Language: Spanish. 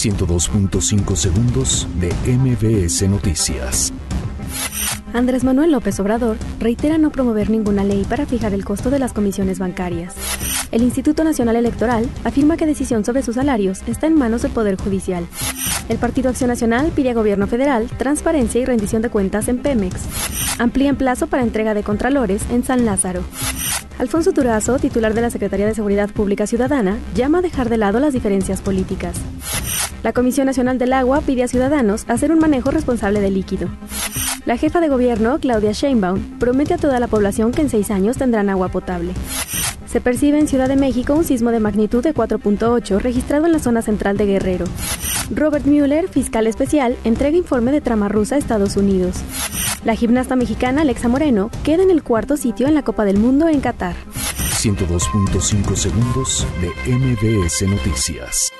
102.5 segundos de MBS Noticias. Andrés Manuel López Obrador reitera no promover ninguna ley para fijar el costo de las comisiones bancarias. El Instituto Nacional Electoral afirma que decisión sobre sus salarios está en manos del Poder Judicial. El Partido Acción Nacional pide a Gobierno Federal transparencia y rendición de cuentas en Pemex. Amplían plazo para entrega de contralores en San Lázaro. Alfonso Turazo, titular de la Secretaría de Seguridad Pública Ciudadana, llama a dejar de lado las diferencias políticas. La Comisión Nacional del Agua pide a ciudadanos hacer un manejo responsable del líquido. La jefa de gobierno, Claudia Sheinbaum, promete a toda la población que en seis años tendrán agua potable. Se percibe en Ciudad de México un sismo de magnitud de 4.8 registrado en la zona central de Guerrero. Robert Mueller, fiscal especial, entrega informe de trama rusa a Estados Unidos. La gimnasta mexicana Alexa Moreno queda en el cuarto sitio en la Copa del Mundo en Qatar. 102.5 segundos de MBS Noticias.